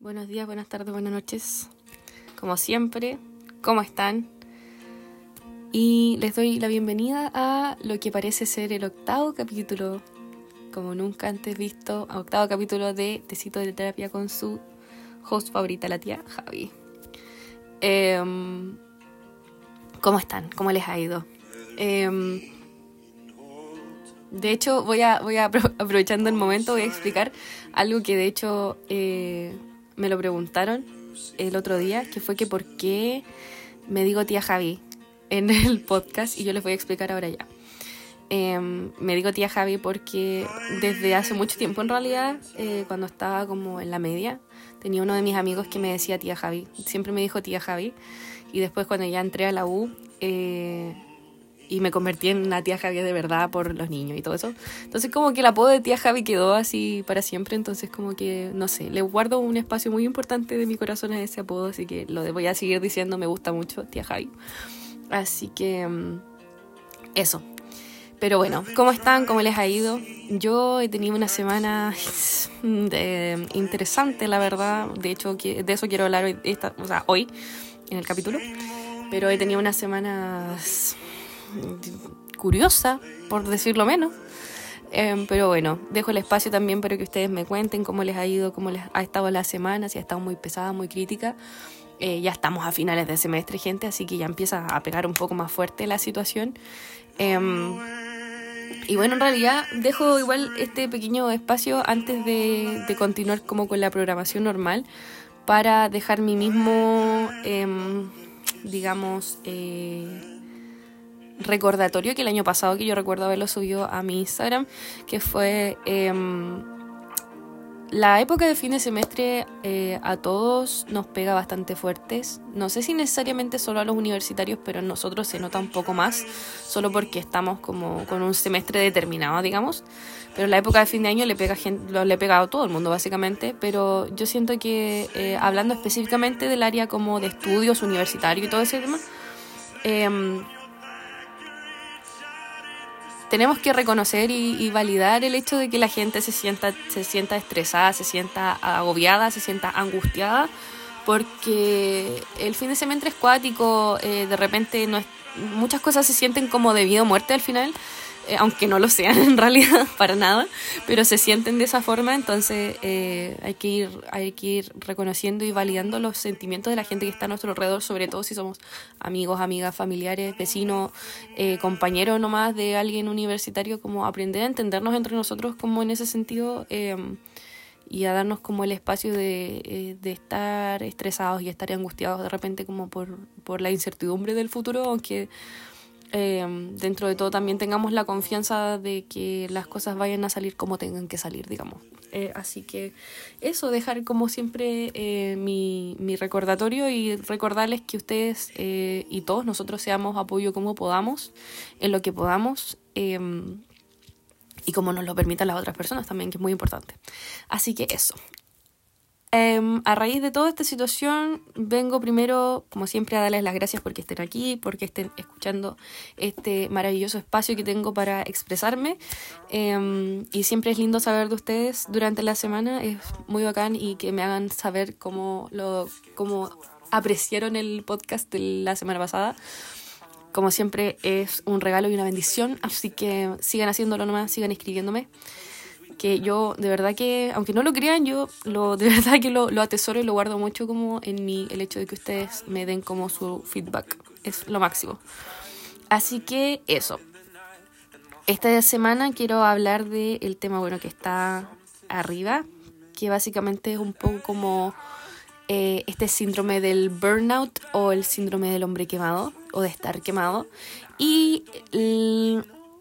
Buenos días, buenas tardes, buenas noches. Como siempre, ¿cómo están? Y les doy la bienvenida a lo que parece ser el octavo capítulo, como nunca antes visto, octavo capítulo de Tecito de Terapia con su host favorita, la tía Javi. Em, ¿Cómo están? ¿Cómo les ha ido? Em, de hecho, voy a, voy a aprovechando el momento, voy a explicar algo que de hecho eh, me lo preguntaron el otro día, que fue que por qué me digo tía Javi en el podcast y yo les voy a explicar ahora ya. Em, me digo tía Javi porque desde hace mucho tiempo en realidad, eh, cuando estaba como en la media, tenía uno de mis amigos que me decía tía Javi. Siempre me dijo tía Javi. Y después cuando ya entré a la U, eh, y me convertí en una tía Javi de verdad por los niños y todo eso. Entonces como que el apodo de tía Javi quedó así para siempre, entonces como que, no sé, le guardo un espacio muy importante de mi corazón a ese apodo, así que lo voy a seguir diciendo, me gusta mucho, tía Javi. Así que mm, eso. Pero bueno, ¿cómo están? ¿Cómo les ha ido? Yo he tenido una semana interesante, la verdad. De hecho, de eso quiero hablar hoy, esta, o sea, hoy en el capítulo. Pero he tenido unas semanas curiosa, por decirlo menos. Em, pero bueno, dejo el espacio también para que ustedes me cuenten cómo les ha ido, cómo les ha estado la semana, si ha estado muy pesada, muy crítica. Eh, ya estamos a finales de semestre, gente, así que ya empieza a pegar un poco más fuerte la situación. Em, y bueno, en realidad dejo igual este pequeño espacio antes de, de continuar como con la programación normal para dejar mi mismo, em, digamos, eh, recordatorio que el año pasado, que yo recuerdo haberlo subido a mi Instagram, que fue em, la época de fin de semestre eh, a todos nos pega bastante fuertes. No sé si necesariamente solo a los universitarios, pero a nosotros se nota un poco más, solo porque estamos como con un semestre determinado, digamos. Pero la época de fin de año le pega, gente, le pega a todo el mundo, básicamente. Pero yo siento que, eh, hablando específicamente del área como de estudios universitarios y todo ese tema, eh, tenemos que reconocer y, validar el hecho de que la gente se sienta, se sienta estresada, se sienta agobiada, se sienta angustiada, porque el fin de semestre es cuático, eh, de repente no muchas cosas se sienten como de vida o muerte al final aunque no lo sean en realidad para nada, pero se sienten de esa forma, entonces eh, hay, que ir, hay que ir reconociendo y validando los sentimientos de la gente que está a nuestro alrededor, sobre todo si somos amigos, amigas, familiares, vecinos, eh, compañeros nomás de alguien universitario, como aprender a entendernos entre nosotros como en ese sentido em, y a darnos como el espacio de, de, estar estresados y estar angustiados de repente como por, por la incertidumbre del futuro, aunque Em, dentro de todo también tengamos la confianza de que las cosas vayan a salir como tengan que salir, digamos. Eh, así que eso, dejar como siempre eh, mi, mi, recordatorio y recordarles que ustedes eh, y todos nosotros seamos apoyo como podamos, en lo que podamos y como nos lo permitan las otras personas también, que es muy importante. Así que eso, Em, a raíz de toda esta situación, vengo primero, como siempre, a darles las gracias porque estén aquí, porque estén escuchando este maravilloso espacio que tengo para expresarme. Em, y siempre es lindo saber de ustedes durante la semana, es muy bacán y que me hagan saber cómo, lo, cómo apreciaron el podcast de la semana pasada. Como siempre, es un regalo y una bendición, así que sigan haciéndolo nomás, sigan escribiéndome que yo de verdad que, aunque no lo crean, yo lo, de verdad que lo, lo atesoro y lo guardo mucho como en mí el hecho de que ustedes me den como su feedback. Es lo máximo. Así que eso. Esta semana quiero hablar del tema bueno que está arriba, que básicamente es un poco como eh, este síndrome del burnout o el síndrome del hombre quemado o de estar quemado. Y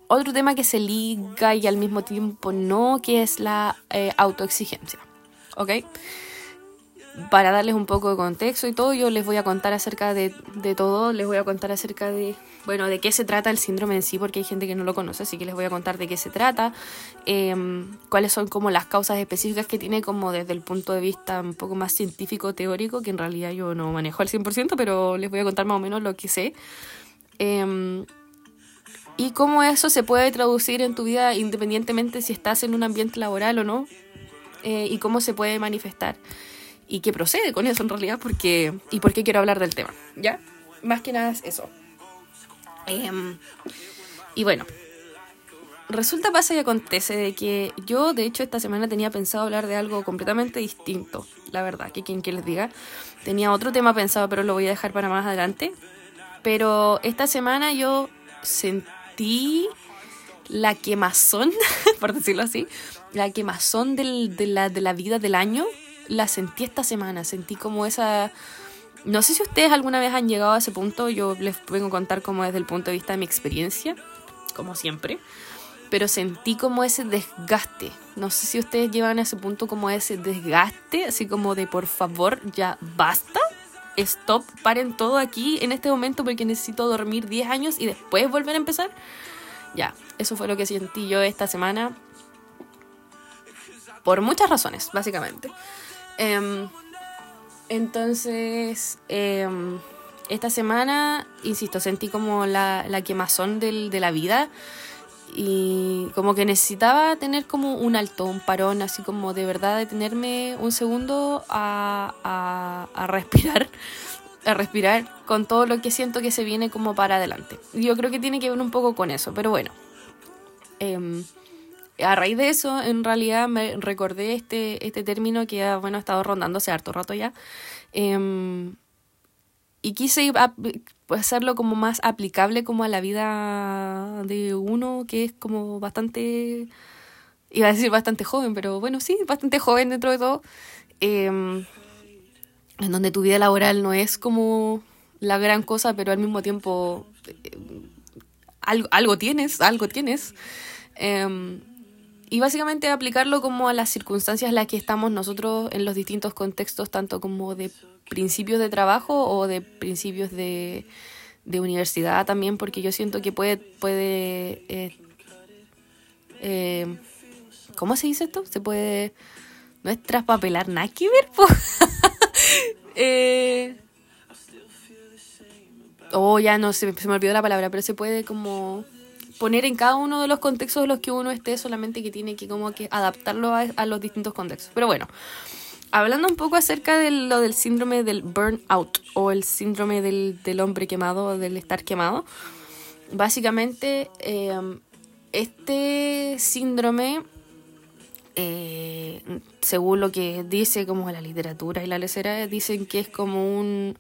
otro tema que se liga y al mismo tiempo no, que es la eh, autoexigencia. ¿Ok? Para darles un poco de contexto y todo, yo les voy a contar acerca de, de, todo, les voy a contar acerca de, bueno, de qué se trata el síndrome en sí, porque hay gente que no lo conoce, así que les voy a contar de qué se trata, em, cuáles son como las causas específicas que tiene como desde el punto de vista un poco más científico, teórico, que en realidad yo no manejo al 100%, pero les voy a contar más o menos lo que sé. Eh, y cómo eso se puede traducir en tu vida independientemente si estás en un ambiente laboral o no, eh, y cómo se puede manifestar. y que procede con eso en realidad, porque, y por qué quiero hablar del tema, ¿ya? Más que nada es eso. Em, y bueno, resulta, pasa y acontece de que yo, de hecho, esta semana tenía pensado hablar de algo completamente distinto, la verdad, que quien que les diga. Tenía otro tema pensado, pero lo voy a dejar para más adelante. Pero esta semana yo sentí la quemazón, por decirlo así, la quemazón del, de, la, de la vida del año, la sentí esta semana. Sentí como esa... No sé si ustedes alguna vez han llegado a ese punto, yo les vengo a contar como desde el punto de vista de mi experiencia, como siempre pero sentí como ese desgaste. No sé si ustedes llevan a ese punto como ese desgaste, así como de por favor, ya basta. Stop, paren todo aquí en este momento porque necesito dormir 10 años y después volver a empezar. Ya, eso fue lo que sentí yo esta semana. Por muchas razones, básicamente. Em, entonces, em, esta semana, insisto, sentí como la, la quemazón del, de la vida y como que necesitaba tener como un alto, un parón, así como de verdad detenerme un segundo a, a, respirar, a respirar con todo lo que siento que se viene como para adelante. Yo creo que tiene que ver un poco con eso, pero bueno. Em, a raíz de eso, en realidad me recordé este, este término que bueno, ha estado rondando hace harto rato ya. Eh, y quise hacerlo como más aplicable como a la vida de uno que es como bastante, iba a decir bastante joven, pero bueno, sí, bastante joven dentro de todo, em, en donde tu vida laboral no es como la gran cosa, pero al mismo tiempo eh, algo, algo tienes, algo tienes. Em, y básicamente aplicarlo como a las circunstancias en las que estamos nosotros en los distintos contextos, tanto como de principios de trabajo o de principios de, de universidad también, porque yo siento que puede, puede eh, eh, ¿cómo se dice esto? Se puede, no es traspapelar nada que ver, eh, oh, ya no sé, se me olvidó la palabra, pero se puede como poner en cada uno de los contextos en los que uno esté, solamente que tiene que como que adaptarlo a, los distintos contextos. Pero bueno, hablando un poco acerca de lo del síndrome del burnout o el síndrome del, del hombre quemado o del estar quemado, básicamente em, este síndrome, eh, según lo que dice como la literatura y la lecera, dicen que es como un,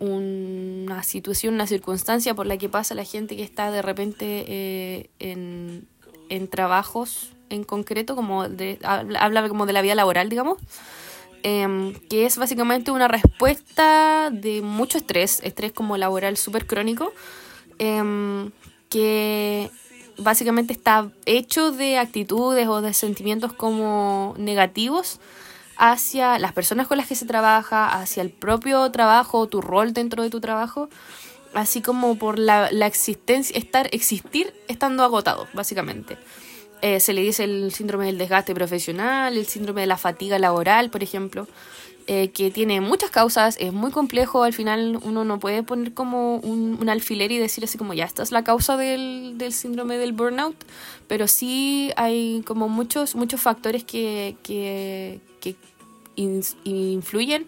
una situación, una circunstancia por la que pasa la gente que está de repente eh, en, en trabajos en concreto, como de, habla como de la vida laboral, digamos, Em, que es básicamente una respuesta de mucho estrés, estrés como laboral súper crónico, em, que básicamente está hecho de actitudes o de sentimientos como negativos hacia las personas con las que se trabaja, hacia el propio trabajo, tu rol dentro de tu trabajo, así como por la, la existencia, estar, existir estando agotado, básicamente. Eh, se le dice el síndrome del desgaste profesional, el síndrome de la fatiga laboral, por ejemplo, eh, que tiene muchas causas, es muy complejo, al final uno no puede poner como un, alfiler y decir así como ya, esta es la causa del, del, síndrome del burnout, pero sí hay como muchos, muchos factores que, que, influyen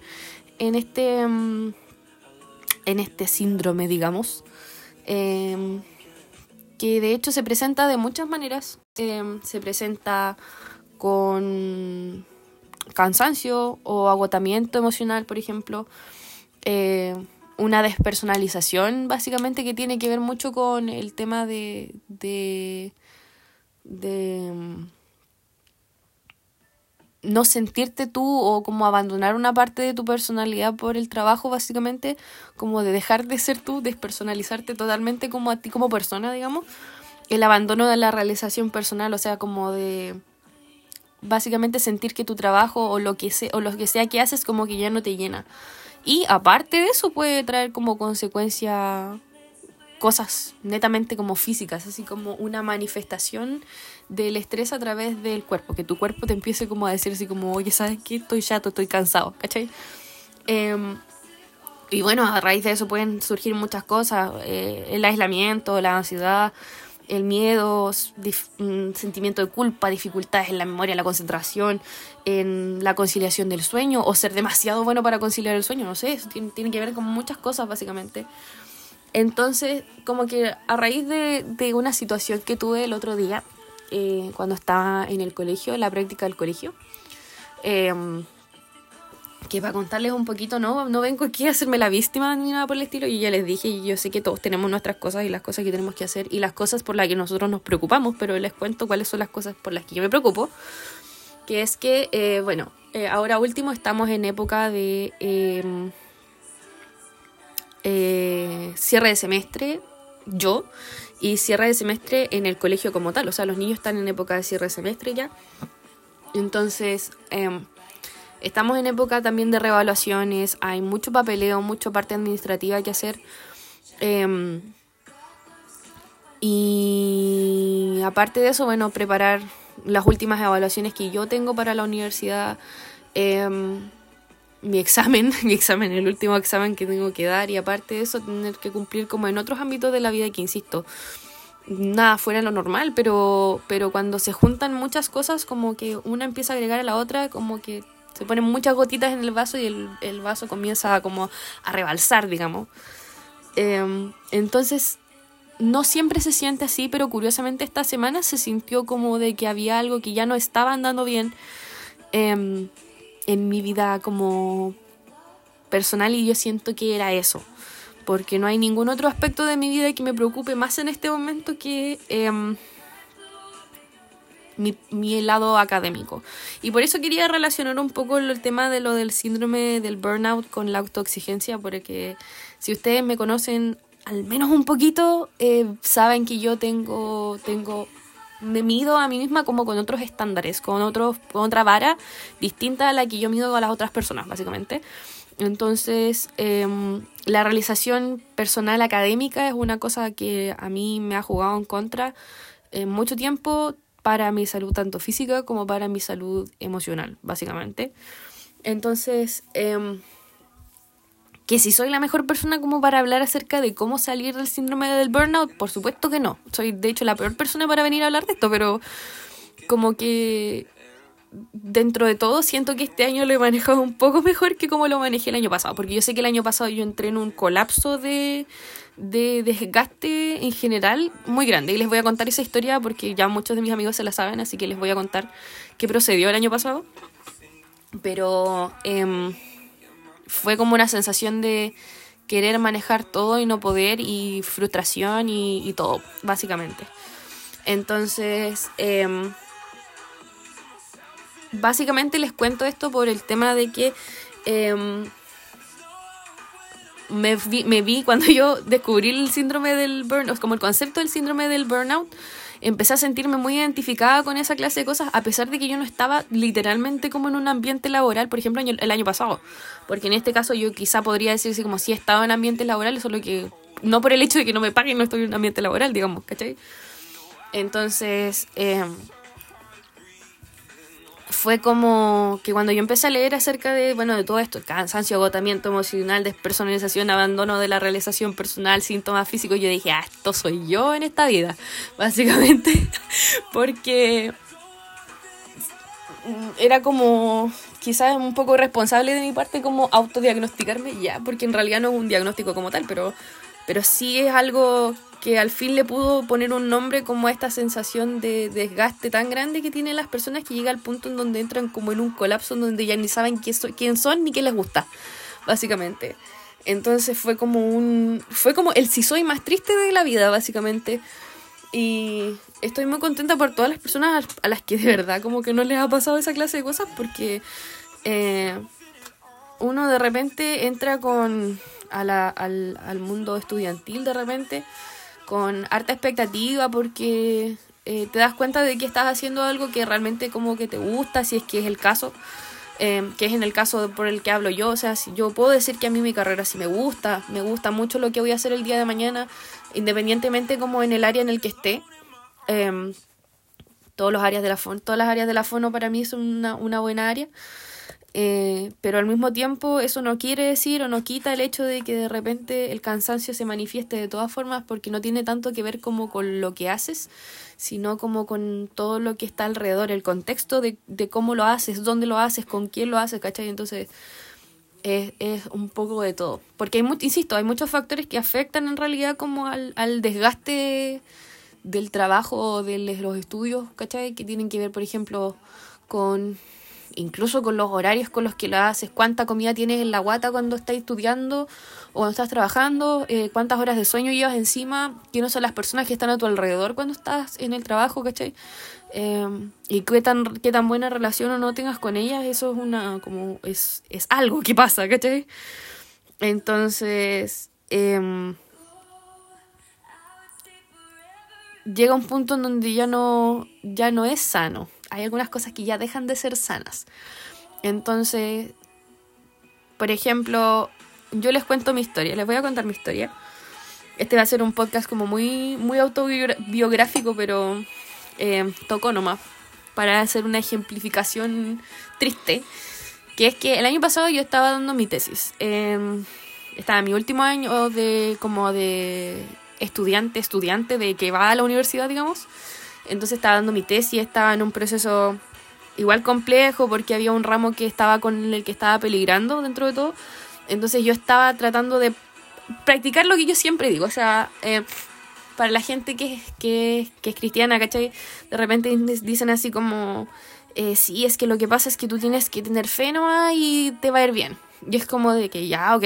en este, mm, en este síndrome, digamos. Em, que de hecho se presenta de muchas maneras. Em, se presenta con cansancio o agotamiento emocional, por ejemplo. Eh, una despersonalización, básicamente, que tiene que ver mucho con el tema de. de. de em, no sentirte tú o como abandonar una parte de tu personalidad por el trabajo, básicamente, como de dejar de ser tú, despersonalizarte totalmente como a ti como persona, digamos. El abandono de la realización personal, o sea, como de básicamente sentir que tu trabajo o lo que sea, o lo que sea que haces como que ya no te llena. Y aparte de eso puede traer como consecuencia cosas netamente como físicas, así como una manifestación del estrés a través del cuerpo, que tu cuerpo te empiece como a decir así como, oye, ¿sabes qué? Estoy chato, estoy cansado, ¿cachai? Em, y bueno, a raíz de eso pueden surgir muchas cosas, eh, el aislamiento, la ansiedad, el miedo, sentimiento de culpa, dificultades en la memoria, la concentración, en la conciliación del sueño, o ser demasiado bueno para conciliar el sueño, no sé, eso tiene, tiene que ver con muchas cosas básicamente. Entonces, como que a raíz de, de una situación que tuve el otro día, eh, cuando estaba en el colegio, en la práctica del colegio, eh, que para contarles un poquito, no, no vengo aquí a hacerme la víctima ni nada por el estilo, y ya les dije, y yo sé que todos tenemos nuestras cosas y las cosas que tenemos que hacer y las cosas por las que nosotros nos preocupamos, pero les cuento cuáles son las cosas por las que yo me preocupo, que es que, eh, bueno, eh, ahora último estamos en época de em, eh, cierre de semestre, yo, y cierre de semestre en el colegio como tal, o sea, los niños están en época de cierre de semestre ya, entonces... Em, Estamos en época también de revaluaciones, hay mucho papeleo, mucha parte administrativa que hacer. Em, y aparte de eso, bueno, preparar las últimas evaluaciones que yo tengo para la universidad. Em, mi examen, mi examen, el último examen que tengo que dar y aparte de eso tener que cumplir como en otros ámbitos de la vida que insisto, nada fuera lo normal, pero, pero cuando se juntan muchas cosas como que una empieza a agregar a la otra, como que se ponen muchas gotitas en el vaso y el, vaso comienza como a rebalsar, digamos. Em, entonces, no siempre se siente así, pero curiosamente esta semana se sintió como de que había algo que ya no estaba andando bien em, en mi vida como personal y yo siento que era eso. Porque no hay ningún otro aspecto de mi vida que me preocupe más en este momento que... Em, mi, mi, lado académico. Y por eso quería relacionar un poco el tema de lo del síndrome del burnout con la autoexigencia, porque si ustedes me conocen al menos un poquito, eh, saben que yo tengo, tengo, me mido a mí misma como con otros estándares, con, otros, con otra vara distinta a la que yo mido a las otras personas, básicamente. Entonces, em, la realización personal académica es una cosa que a mí me ha jugado en contra en mucho tiempo para mi salud tanto física como para mi salud emocional, básicamente. Entonces, em, que si soy la mejor persona como para hablar acerca de cómo salir del síndrome del burnout, por supuesto que no. Soy de hecho la peor persona para venir a hablar de esto, pero como que dentro de todo siento que este año lo he manejado un poco mejor que como lo manejé el año pasado, porque yo sé que el año pasado yo entré en un colapso de, de desgaste en general muy grande. Y les voy a contar esa historia porque ya muchos de mis amigos se la saben, así que les voy a contar qué procedió el año pasado. Pero em, fue como una sensación de querer manejar todo y no poder y frustración y, todo, básicamente. Entonces, em, básicamente les cuento esto por el tema de que em, me vi, me vi cuando yo descubrí el síndrome del burnout, como el concepto del síndrome del burnout, empecé a sentirme muy identificada con esa clase de cosas, a pesar de que yo no estaba literalmente como en un ambiente laboral, por ejemplo, el año pasado. Porque en este caso yo quizá podría decirse como si he estado en ambiente laboral, solo que no por el hecho de que no me paguen, no estoy en un ambiente laboral, digamos, ¿cachai? Entonces, eh, fue como que cuando yo empecé a leer acerca de, bueno, de todo esto, cansancio, agotamiento emocional, despersonalización, abandono de la realización personal, síntomas físicos, yo dije, ah, esto soy yo en esta vida, básicamente, porque era como quizás un poco responsable de mi parte como autodiagnosticarme ya, porque en realidad no es un diagnóstico como tal, pero, pero sí es algo que al fin le pudo poner un nombre como a esta sensación de desgaste tan grande que tienen las personas que llega al punto en donde entran como en un colapso en donde ya ni saben quién, son ni qué les gusta, básicamente. Entonces fue como un fue como el si soy más triste de la vida, básicamente. Y estoy muy contenta por todas las personas a las que de verdad como que no les ha pasado esa clase de cosas porque eh, uno de repente entra con al, al mundo estudiantil de repente con harta expectativa porque eh, te das cuenta de que estás haciendo algo que realmente como que te gusta, si es que es el caso, em, que es en el caso por el que hablo yo, o sea, si yo puedo decir que a mí mi carrera sí me gusta, me gusta mucho lo que voy a hacer el día de mañana, independientemente como en el área en el que esté. Eh, todos los áreas de la todas las áreas de la fono para mí son una, una buena área. Eh, pero al mismo tiempo eso no quiere decir o no quita el hecho de que de repente el cansancio se manifieste de todas formas porque no tiene tanto que ver como con lo que haces, sino como con todo lo que está alrededor, el contexto de, de cómo lo haces, dónde lo haces, con quién lo haces, ¿cachai? Entonces es, es un poco de todo. Porque hay, insisto, hay muchos factores que afectan en realidad como al, al desgaste del trabajo o de los estudios, ¿cachai? Que tienen que ver, por ejemplo, con incluso con los horarios con los que lo haces, cuánta comida tienes en la guata cuando estás estudiando o cuando estás trabajando, eh, cuántas horas de sueño llevas encima, quiénes son las personas que están a tu alrededor cuando estás en el trabajo, ¿cachai? Em, y qué tan, qué tan buena relación o no tengas con ellas, eso es una, como, es, es algo que pasa, ¿cachai? Entonces, eh, llega un punto en donde ya no, ya no es sano. Hay algunas cosas que ya dejan de ser sanas. Entonces, por ejemplo, yo les cuento mi historia, les voy a contar mi historia. Este va a ser un podcast como muy, muy autobiográfico, pero eh, toco nomás para hacer una ejemplificación triste. Que es que el año pasado yo estaba dando mi tesis. Em, estaba en mi último año de como de estudiante, estudiante de que va a la universidad, digamos. Entonces estaba dando mi tesis, estaba en un proceso igual complejo porque había un ramo que estaba con el que estaba peligrando dentro de todo. Entonces yo estaba tratando de practicar lo que yo siempre digo, o sea, eh, para la gente que, que, que, es cristiana, ¿cachai? De repente dicen así como, eh, sí, es que lo que pasa es que tú tienes que tener fe nomás y te va a ir bien. Y es como de que ya, ok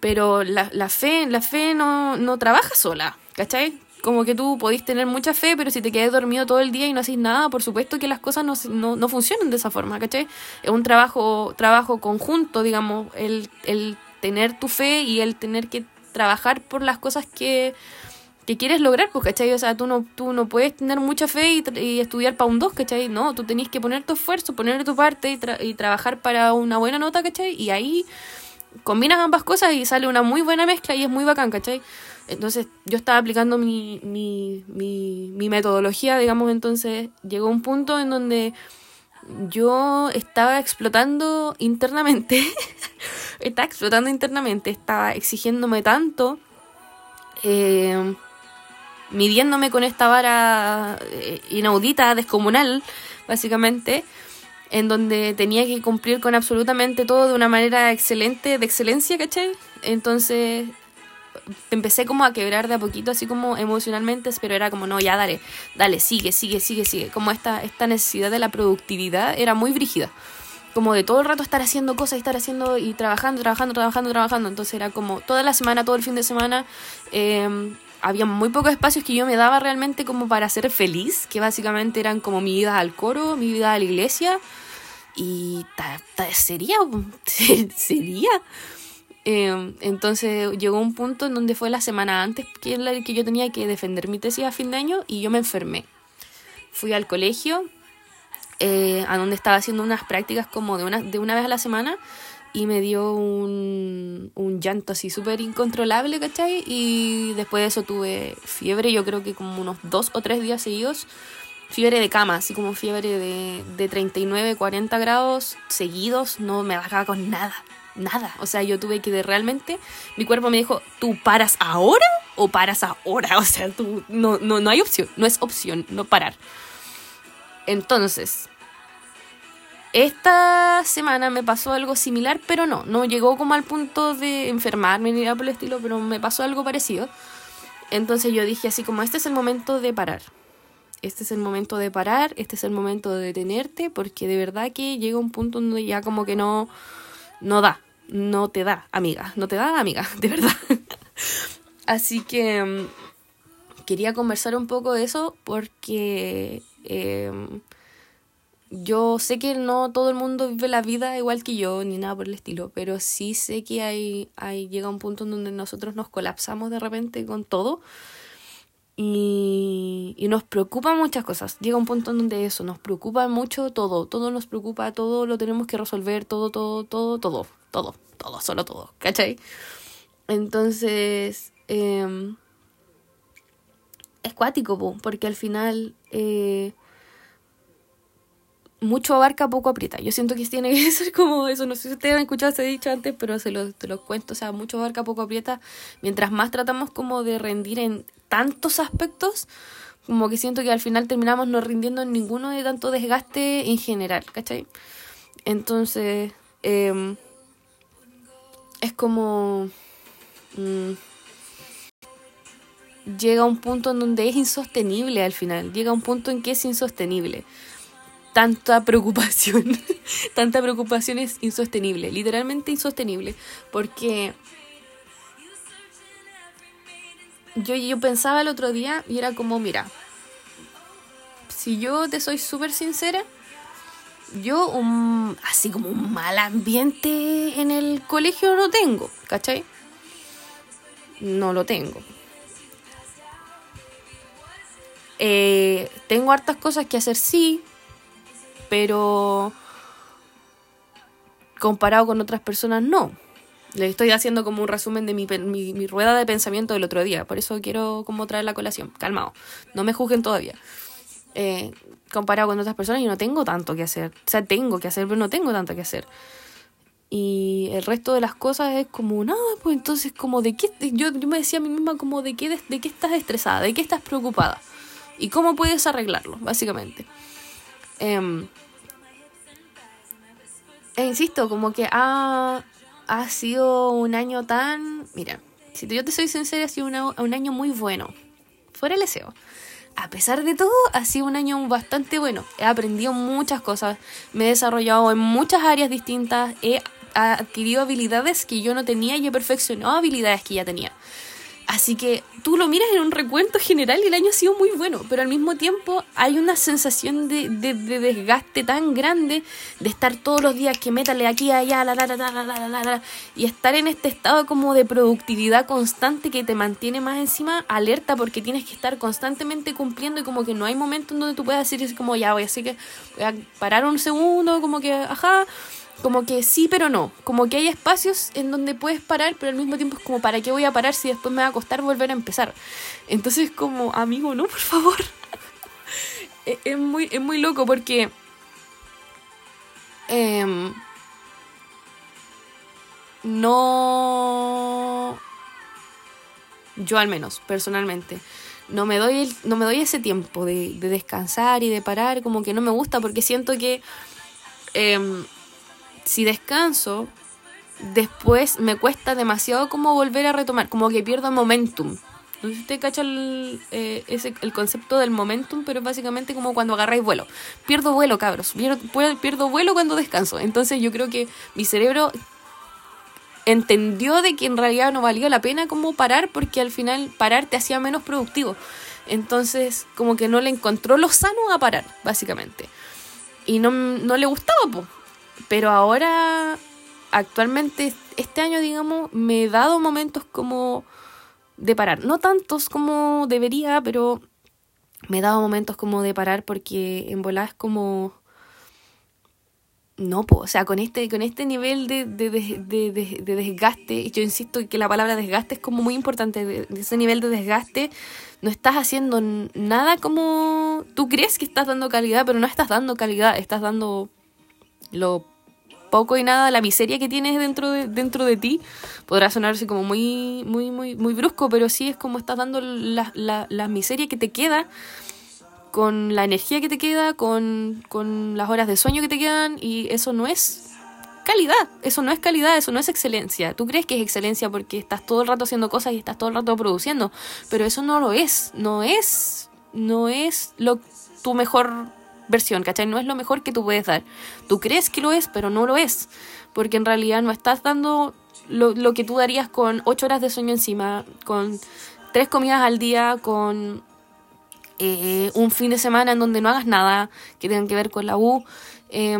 pero la, la fe, la fe no, no trabaja sola, ¿cachai? Como que tú podís tener mucha fe, pero si te quedas dormido todo el día y no haces nada, por supuesto que las cosas no, no, no funcionan de esa forma, ¿cachai? Es un trabajo, trabajo conjunto, digamos, el, el tener tu fe y el tener que trabajar por las cosas que, que quieres lograr, pues, ¿cachai? O sea, tú no, tú no puedes tener mucha fe y, estudiar para un 2, ¿cachai? No, tú tenés que poner tu esfuerzo, poner tu parte y, y trabajar para una buena nota, ¿cachai? Y ahí combinas ambas cosas y sale una muy buena mezcla y es muy bacán, ¿cachai? Entonces yo estaba aplicando mi, mi, mi, mi metodología, digamos, entonces llegó un punto en donde yo estaba explotando internamente, estaba explotando internamente, estaba exigiéndome tanto, eh, midiéndome con esta vara eh, inaudita, descomunal, básicamente, en donde tenía que cumplir con absolutamente todo de una manera excelente, de excelencia, ¿cachai? Entonces empecé como a quebrar de a poquito, así como emocionalmente, pero era como, no, ya dale, dale, sigue, sigue, sigue, sigue. Como esta, esta necesidad de la productividad era muy brígida. Como de todo el rato estar haciendo cosas y estar haciendo y trabajando, trabajando, trabajando, trabajando. Entonces era como toda la semana, todo el fin de semana, eh, había muy pocos espacios que yo me daba realmente como para ser feliz, que básicamente eran como mi vida al coro, mi vida a la iglesia, y sería, sería. Eh, entonces llegó un punto en donde fue la semana antes que, la que yo tenía que defender mi tesis a fin de año y yo me enfermé. Fui al colegio, eh, a donde estaba haciendo unas prácticas como de una, de una vez a la semana y me dio un, un llanto así súper incontrolable, ¿cachai? Y después de eso tuve fiebre, yo creo que como unos dos o tres días seguidos, fiebre de cama, así como fiebre de, de 39, 40 grados seguidos, no me bajaba con nada, nada. O sea, yo tuve que realmente, mi cuerpo me dijo, ¿tú paras ahora o paras ahora? O sea, tú, no, no, no hay opción, no es opción, no parar. Entonces, esta semana me pasó algo similar, pero no, no llegó como al punto de enfermarme ni nada por el estilo, pero me pasó algo parecido. Entonces yo dije así como, este es el momento de parar. Este es el momento de parar, este es el momento de detenerte, porque de verdad que llega un punto donde ya como que no, no da, no te da, amiga, no te da, amiga, de verdad. Así que mm, quería conversar un poco de eso porque... Eh, yo sé que no todo el mundo vive la vida igual que yo, ni nada por el estilo, pero sí sé que hay, hay llega un punto en donde nosotros nos colapsamos de repente con todo y, y nos preocupan muchas cosas. Llega un punto en donde eso, nos preocupa mucho todo, todo nos preocupa, todo lo tenemos que resolver, todo, todo, todo, todo, todo, todo, solo todo, ¿cachai? Entonces, eh, es cuático, porque al final... Eh, mucho abarca, poco aprieta. Yo siento que tiene que ser como eso. No sé si ustedes han escuchado ese dicho antes, pero se lo, te lo cuento. O sea, mucho abarca, poco aprieta. Mientras más tratamos como de rendir en tantos aspectos, como que siento que al final terminamos no rindiendo en ninguno de tanto desgaste en general, ¿cachai? Entonces, em, es como... Mm, llega un punto en donde es insostenible al final, llega un punto en que es insostenible. Tanta preocupación, tanta preocupación es insostenible, literalmente insostenible, porque yo, yo pensaba el otro día y era como, mira, si yo te soy súper sincera, yo un, así como un mal ambiente en el colegio no tengo, ¿cachai? No lo tengo. Eh, tengo hartas cosas que hacer, sí, pero comparado con otras personas, no. Le estoy haciendo como un resumen de mi, mi, rueda de pensamiento del otro día, por eso quiero como traer la colación. Calmado, no me juzguen todavía. Eh, comparado con otras personas, yo no tengo tanto que hacer. O sea, tengo que hacer, pero no tengo tanto que hacer. Y el resto de las cosas es como, nada, pues entonces como de qué, yo, me decía a mí misma como de qué, de qué estás estresada, de qué estás preocupada y cómo puedes arreglarlo, básicamente. Em, e insisto, como que ha, ha sido un año tan... Mira, si yo te soy sincera, ha sido un año muy bueno. Fuera el deseo. A pesar de todo, ha sido un año bastante bueno. He aprendido muchas cosas, me he desarrollado en muchas áreas distintas, he adquirido habilidades que yo no tenía y he perfeccionado habilidades que ya tenía. Así que tú lo miras en un recuento general y el año ha sido muy bueno, pero al mismo tiempo hay una sensación de, de, desgaste tan grande de estar todos los días que métale aquí, allá, la, la, la, la, la, la, la, y estar en este estado como de productividad constante que te mantiene más encima alerta porque tienes que estar constantemente cumpliendo y como que no hay momento en donde tú puedas decir como ya voy, así que voy a parar un segundo, como que, ajá como que sí, pero no. Como que hay espacios en donde puedes parar, pero al mismo tiempo es como, ¿para qué voy a parar si después me va a costar volver a empezar? Entonces, como, amigo, no, por favor. es, muy, es muy loco porque... Em, no... Yo al menos, personalmente. No me doy, no me doy ese tiempo de, de descansar y de parar, como que no me gusta porque siento que... Eh, si descanso, después me cuesta demasiado como volver a retomar, como que pierdo momentum. No sé si usted cacha el, eh, ese, el concepto del momentum, pero es básicamente como cuando agarráis vuelo. Pierdo vuelo, cabros. Pierdo, pierdo vuelo cuando descanso. Entonces yo creo que mi cerebro entendió de que en realidad no valía la pena como parar porque al final parar te hacía menos productivo. Entonces como que no le encontró lo sano a parar, básicamente. Y no, no le gustaba, pues. Pero ahora, actualmente, este año, digamos, me he dado momentos como de parar. No tantos como debería, pero me he dado momentos como de parar porque en volada es como... No, pues, o sea, con este, con este nivel de, de, de, de, desgaste, yo insisto que la palabra desgaste es como muy importante, de, ese nivel de desgaste, no estás haciendo nada como tú crees que estás dando calidad, pero no estás dando calidad, estás dando lo poco y nada, la miseria que tienes dentro de, dentro de ti, podrá sonarse como muy, muy, muy, muy brusco, pero sí es como estás dando la, la, la miseria que te queda con la energía que te queda, con, con las horas de sueño que te quedan, y eso no es calidad, eso no es calidad, eso no es excelencia. Tú crees que es excelencia porque estás todo el rato haciendo cosas y estás todo el rato produciendo, pero eso no lo es, no es, no es lo tu mejor versión, ¿cachai? No es lo mejor que tú puedes dar. Tú crees que lo es, pero no lo es, porque en realidad no estás dando lo, lo que tú darías con ocho horas de sueño encima, con tres comidas al día, con eh, un fin de semana en donde no hagas nada que tenga que ver con la U, eh,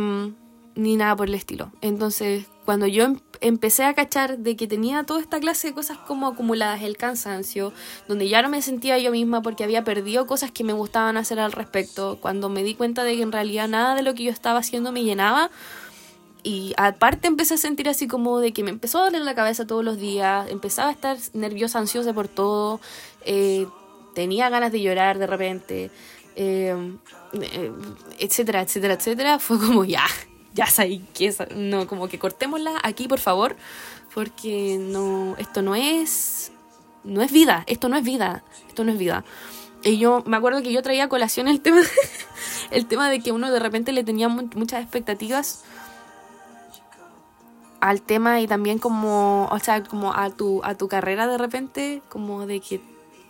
ni nada por el estilo. Entonces, cuando yo em, empecé a cachar de que tenía toda esta clase de cosas como acumuladas, el cansancio, donde ya no me sentía yo misma porque había perdido cosas que me gustaban hacer al respecto, cuando me di cuenta de que en realidad nada de lo que yo estaba haciendo me llenaba, y aparte empecé a sentir así como de que me empezó a doler la cabeza todos los días, empezaba a estar nerviosa, ansiosa por todo, eh, tenía ganas de llorar de repente, em, eh, etcétera, etcétera, etcétera, fue como ya, ya sabéis que no, como que cortémosla aquí, por favor, porque no, esto no es, no es vida, esto no es vida, esto no es vida. Y yo me acuerdo que yo traía a colación el tema, el tema de que uno de repente le tenía muchas expectativas al tema y también como, o sea, como a tu, a tu carrera de repente, como de que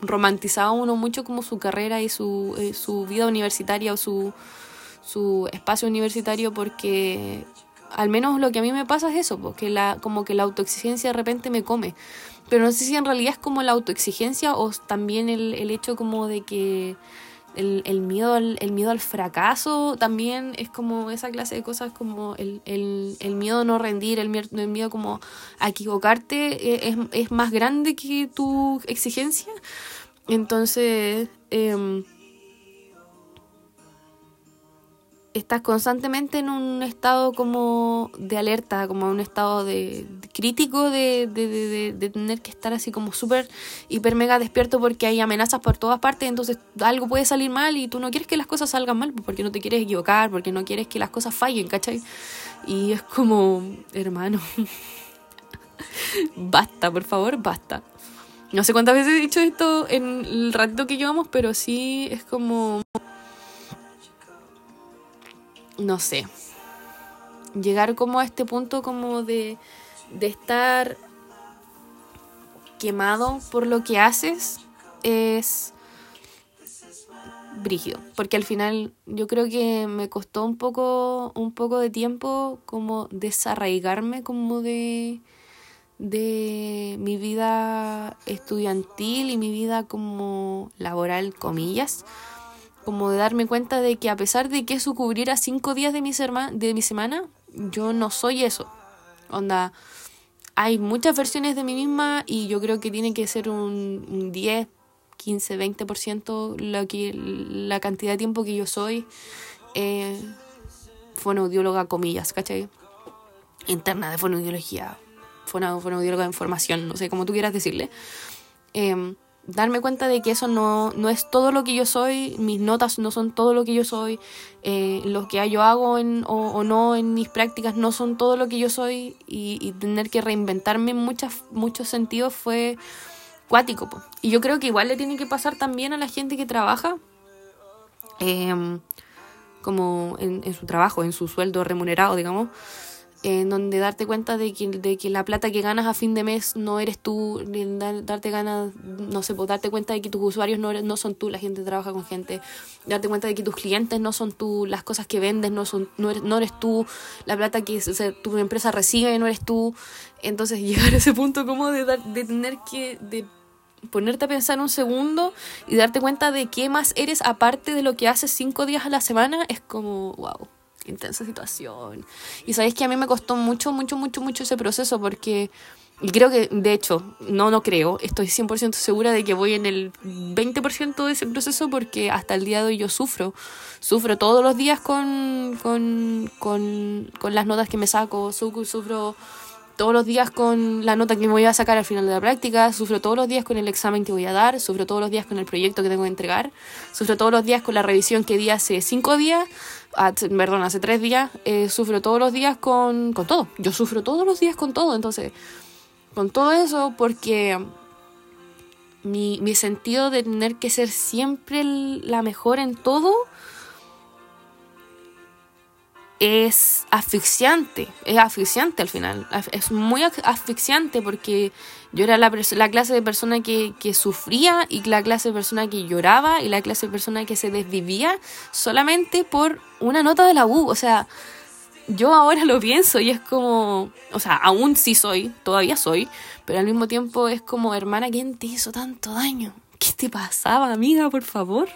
romantizaba uno mucho como su carrera y su, eh, su vida universitaria o su, su espacio universitario porque al menos lo que a mí me pasa es eso, porque la, como que la autoexigencia de repente me come. Pero no sé si en realidad es como la autoexigencia o también el, el hecho como de que el, el, miedo al, el miedo al fracaso también es como esa clase de cosas como el, el, el miedo a no rendir, el miedo, el miedo como a equivocarte eh, es, es más grande que tu exigencia. Entonces, eh, estás constantemente en un estado como de alerta, como un estado de, crítico de, de, de, tener que estar así como súper, hiper, mega despierto porque hay amenazas por todas partes, entonces algo puede salir mal y tú no quieres que las cosas salgan mal porque no te quieres equivocar, porque no quieres que las cosas fallen, ¿cachai? Y es como, hermano, basta, por favor, basta. No sé cuántas veces he dicho esto en el ratito que llevamos, pero sí es como no sé, llegar como a este punto como de, de estar quemado por lo que haces es brígido, porque al final yo creo que me costó un poco un poco de tiempo como desarraigarme como de de mi vida estudiantil y mi vida como laboral comillas como de darme cuenta de que a pesar de que eso cubriera cinco días de mi, de mi semana, yo no soy eso. Onda, hay muchas versiones de mí misma y yo creo que tiene que ser un, un 10, 15, 20% lo que, la cantidad de tiempo que yo soy eh, fonoaudióloga, comillas, ¿cachai? Interna de fonoaudiología, fonoaudióloga de información, no sé, como tú quieras decirle. Eh, darme cuenta de que eso no, no es todo lo que yo soy, mis notas no son todo lo que yo soy, eh, lo que yo hago en, o, no en mis prácticas no son todo lo que yo soy y, tener que reinventarme en muchas, muchos sentidos fue cuático. Y yo creo que igual le tiene que pasar también a la gente que trabaja. Em, como en, en, su trabajo, en su sueldo remunerado, digamos, en donde darte cuenta de que, de que la plata que ganas a fin de mes no eres tú, darte ganas, no sé, pues darte cuenta de que tus usuarios no, no son tú, la gente trabaja con gente, darte cuenta de que tus clientes no son tú, las cosas que vendes no son no eres, no eres tú, la plata que tu empresa recibe no eres tú, entonces llegar a ese punto como de, de tener que... De, ponerte a pensar un segundo y darte cuenta de qué más eres aparte de lo que haces cinco días a la semana es como wow intensa situación. Y sabéis que a mí me costó mucho, mucho, mucho, mucho ese proceso porque... Y creo que, de hecho, no, no creo, estoy 100% segura de que voy en el 20% de ese proceso porque hasta el día de hoy yo sufro. Sufro todos los días con, con, con, con las notas que me saco, sufro todos los días con la nota que me voy a sacar al final de la práctica, sufro todos los días con el examen que voy a dar, sufro todos los días con el proyecto que tengo que entregar, sufro todos los días con la revisión que di hace cinco días, perdón, hace tres días, eh, sufro todos los días con, con todo. Yo sufro todos los días con todo, entonces, con todo eso, porque mi, mi sentido de tener que ser siempre la mejor en todo es asfixiante, es asfixiante al final, es muy asfixiante porque yo era la, la clase de persona que, que, sufría y la clase de persona que lloraba y la clase de persona que se desvivía solamente por una nota de la U, o sea, yo ahora lo pienso y es como, o sea, aún sí soy, todavía soy, pero al mismo tiempo es como, hermana, ¿quién te hizo tanto daño? ¿Qué te pasaba, amiga, por favor?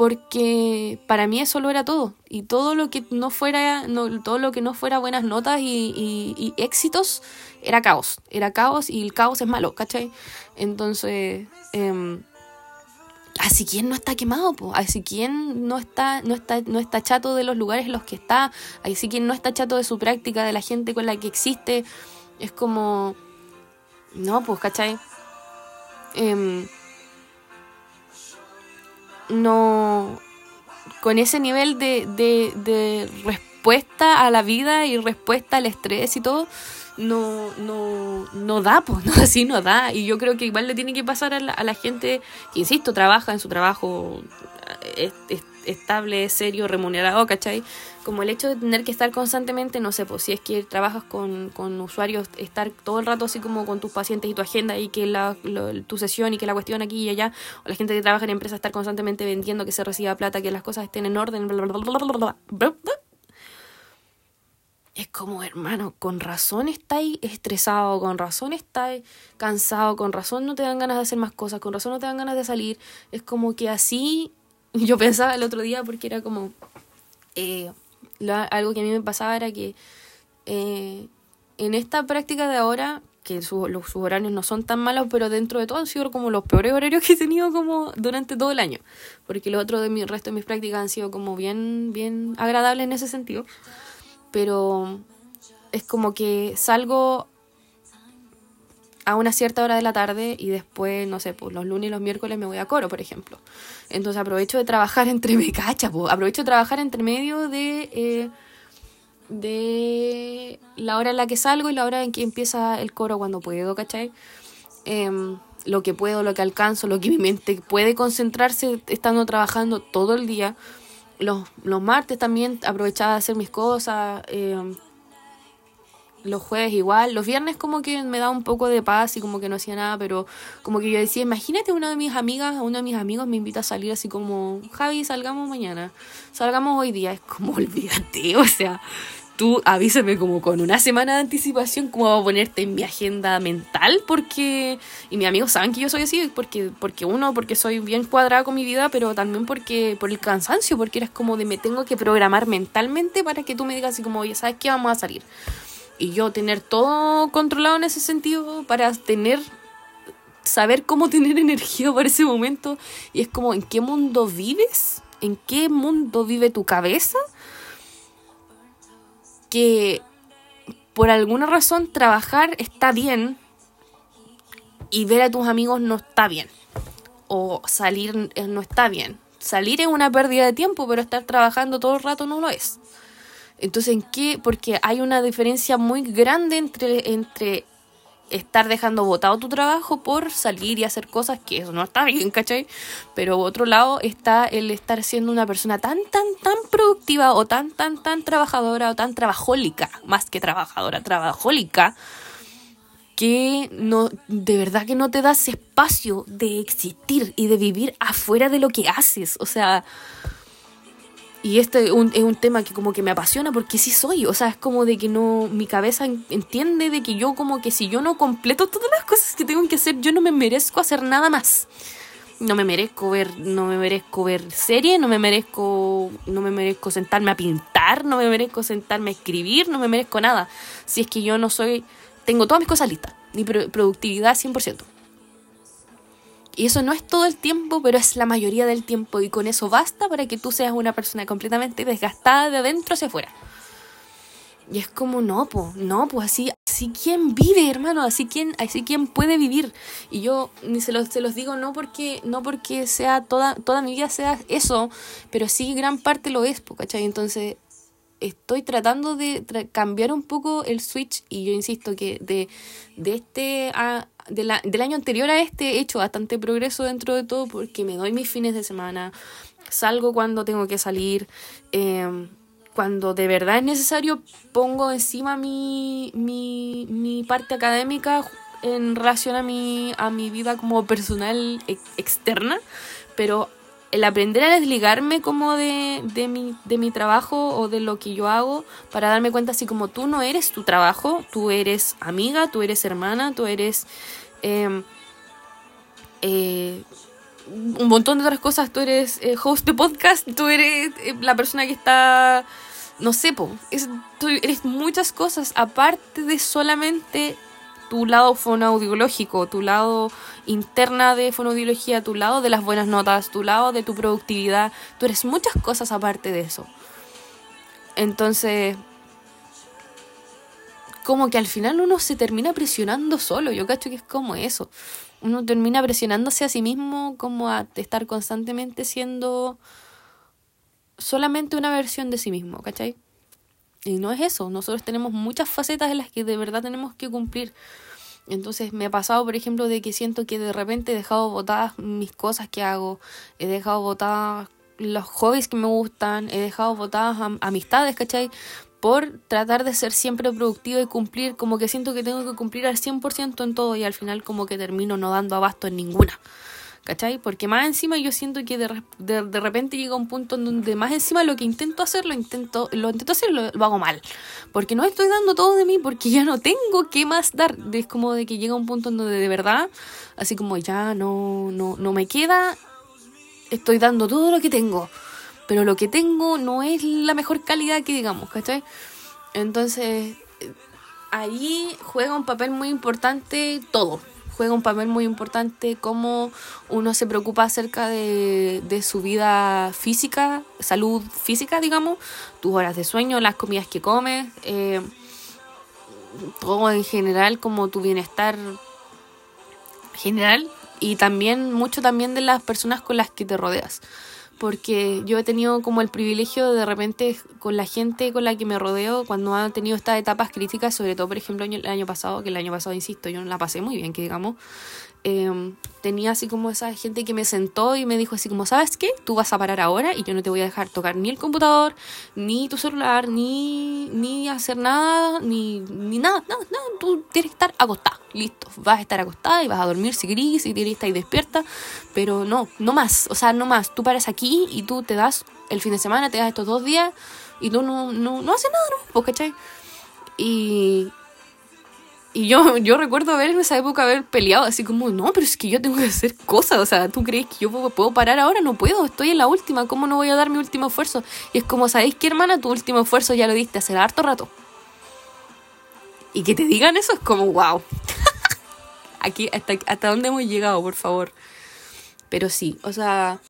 Porque para mí eso lo era todo y todo lo que no fuera no, todo lo que no fuera buenas notas y, éxitos era caos era caos y el caos es malo ¿cachai? entonces eh, así quien no está quemado po? así quien no está no está no está chato de los lugares en los que está así quien no está chato de su práctica de la gente con la que existe es como no pues ¿cachai? Eh, no, con ese nivel de, de, respuesta a la vida y respuesta al estrés y todo, no, no, no da, pues, no, así no da. Y yo creo que igual le tiene que pasar a la, a la gente que, insisto, trabaja en su trabajo eh, estable, serio, remunerado, ¿cachai? Como el hecho de tener que estar constantemente, no sé, pues si es que trabajas con, con usuarios, estar todo el rato así como con tus pacientes y tu agenda y que la, tu sesión y que la cuestión aquí y allá, o la gente que trabaja en empresas estar constantemente vendiendo, que se reciba plata, que las cosas estén en orden, bla, bla, bla, bla, bla, bla es como, hermano, con razón estáis estresado, con razón estáis cansado, con razón no te dan ganas de hacer más cosas, con razón no te dan ganas de salir. Es como que así, yo pensaba el otro día porque era como, eh, algo que a mí me pasaba era que eh, en esta práctica de ahora, que los sus horarios no son tan malos, pero dentro de todo han sido como los peores horarios que he tenido como durante todo el año, porque los otros de mi resto de mis prácticas han sido como bien, bien agradables en ese sentido. Pero es como que salgo a una cierta hora de la tarde y después, no sé, pues los lunes y los miércoles me voy a coro, por ejemplo. Entonces aprovecho de trabajar entre me cacha, aprovecho de trabajar entre medio de eh, de la hora en la que salgo y la hora en que empieza el coro cuando puedo, ¿cachai? Em, lo que puedo, lo que alcanzo, lo que mi mente puede concentrarse estando trabajando todo el día los, los martes también aprovechaba de hacer mis cosas. Eh, los jueves igual. Los viernes como que me daba un poco de paz y como que no hacía nada, pero como que yo decía, imagínate una de mis amigas, uno de mis amigos me invita a salir así como, Javi, salgamos mañana, salgamos hoy día. Es como, olvídate, o sea, tú avísame como con una semana de anticipación cómo va a ponerte en mi agenda mental porque y mis amigos saben que yo soy así porque porque uno porque soy bien cuadrada con mi vida pero también porque por el cansancio porque eres como de me tengo que programar mentalmente para que tú me digas así como oye sabes qué vamos a salir y yo tener todo controlado en ese sentido para tener saber cómo tener energía para ese momento y es como en qué mundo vives en qué mundo vive tu cabeza que por alguna razón trabajar está bien y ver a tus amigos no está bien. O salir eh, no está bien. Salir es una pérdida de tiempo, pero estar trabajando todo el rato no lo es. Entonces, ¿en qué? Porque hay una diferencia muy grande entre, entre estar dejando botado tu trabajo por salir y hacer cosas que eso no está bien, ¿cachai? Pero otro lado está el estar siendo una persona tan, tan, tan productiva o tan, tan, tan trabajadora o tan trabajólica, más que trabajadora, trabajólica, que no, de verdad que no te das espacio de existir y de vivir afuera de lo que haces. O sea, y este es un, es un tema que como que me apasiona porque sí soy, o sea, es como de que no, mi cabeza entiende de que yo como que si yo no completo todas las cosas que tengo que hacer, yo no me merezco hacer nada más. No me merezco ver, no me merezco ver serie, no me merezco, no me merezco sentarme a pintar, no me merezco sentarme a escribir, no me merezco nada. Si es que yo no soy, tengo todas mis cosas listas, mi productividad 100%. Y eso no es todo el tiempo, pero es la mayoría del tiempo. Y con eso basta para que tú seas una persona completamente desgastada de adentro hacia afuera. Y es como, no, pues, no, pues así, así quien vive, hermano, así quien, así quien puede vivir. Y yo ni se los, se los digo no porque, no porque sea toda, toda mi vida sea eso, pero sí gran parte lo es, ¿cachai? Entonces, estoy tratando de cambiar un poco el switch y yo insisto que de, de este a, del año anterior a este he hecho bastante progreso dentro de todo porque me doy mis fines de semana, salgo cuando tengo que salir, em, cuando de verdad es necesario pongo encima mi, mi, mi parte académica en relación a mi, a mi vida como personal externa, pero el aprender a desligarme como de, de, mi, de mi trabajo o de lo que yo hago para darme cuenta así como tú no eres tu trabajo, tú eres amiga, tú eres hermana, tú eres em, eh, un montón de otras cosas, tú eres eh, host de podcast, tú eres eh, la persona que está, no sé, po, tú eres muchas cosas aparte de solamente tu lado fonoaudiológico, tu lado interna de fonoaudiología, tu lado de las buenas notas, tu lado de tu productividad. Tú eres muchas cosas aparte de eso. Entonces, como que al final uno se termina presionando solo. Yo cacho que es como eso. Uno termina presionándose a sí mismo como a estar constantemente siendo solamente una versión de sí mismo, ¿cachai? Y no es eso, nosotros tenemos muchas facetas en las que de verdad tenemos que cumplir. Entonces me ha pasado, por ejemplo, de que siento que de repente he dejado botadas mis cosas que hago, he dejado botadas los hobbies que me gustan, he dejado botadas amistades, ¿cachai? Por tratar de ser siempre productivo y cumplir, como que siento que tengo que cumplir al 100% en todo y al final como que termino no dando abasto en ninguna. ¿Cachai? Porque más encima yo siento que de, de, repente llega un punto en donde más encima lo que intento hacer, lo intento, lo intento hacer, lo, lo, hago mal. Porque no estoy dando todo de mí, porque ya no tengo qué más dar. Es como de que llega un punto en donde de verdad, así como ya no, no, no me queda, estoy dando todo lo que tengo. Pero lo que tengo no es la mejor calidad que digamos, ¿cachai? Entonces, ahí juega un papel muy importante todo juega un papel muy importante cómo uno se preocupa acerca de, de su vida física, salud física, digamos, tus horas de sueño, las comidas que comes, eh, todo en general, como tu bienestar general y también mucho también de las personas con las que te rodeas porque yo he tenido como el privilegio de, repente con la gente con la que me rodeo, cuando han tenido estas etapas críticas, sobre todo por ejemplo el año pasado, que el año pasado, insisto, yo no la pasé muy bien, que digamos, eh, tenía así como esa gente que me sentó y me dijo así como, ¿sabes qué? Tú vas a parar ahora y yo no te voy a dejar tocar ni el computador, ni tu celular, ni, ni hacer nada, ni, ni nada, nada, nada, tú tienes que estar acostada, listo, vas a estar acostada y vas a dormir si querís, si querés estar despierta, pero no, no más, o sea, no más, tú paras aquí y tú te das el fin de semana, te das estos dos días y tú no, no, no haces nada, ¿no? ¿cachai? Y, y yo, yo recuerdo haber en esa época haber peleado así como, no, pero es que yo tengo que hacer cosas, o sea, ¿tú crees que yo puedo parar ahora? No puedo, estoy en la última, ¿cómo no voy a dar mi último esfuerzo? Y es como, ¿sabéis qué, hermana? Tu último esfuerzo ya lo diste hace harto rato. Y que te digan eso es como, wow. Aquí, hasta, hasta dónde hemos llegado, por favor. Pero sí, o sea,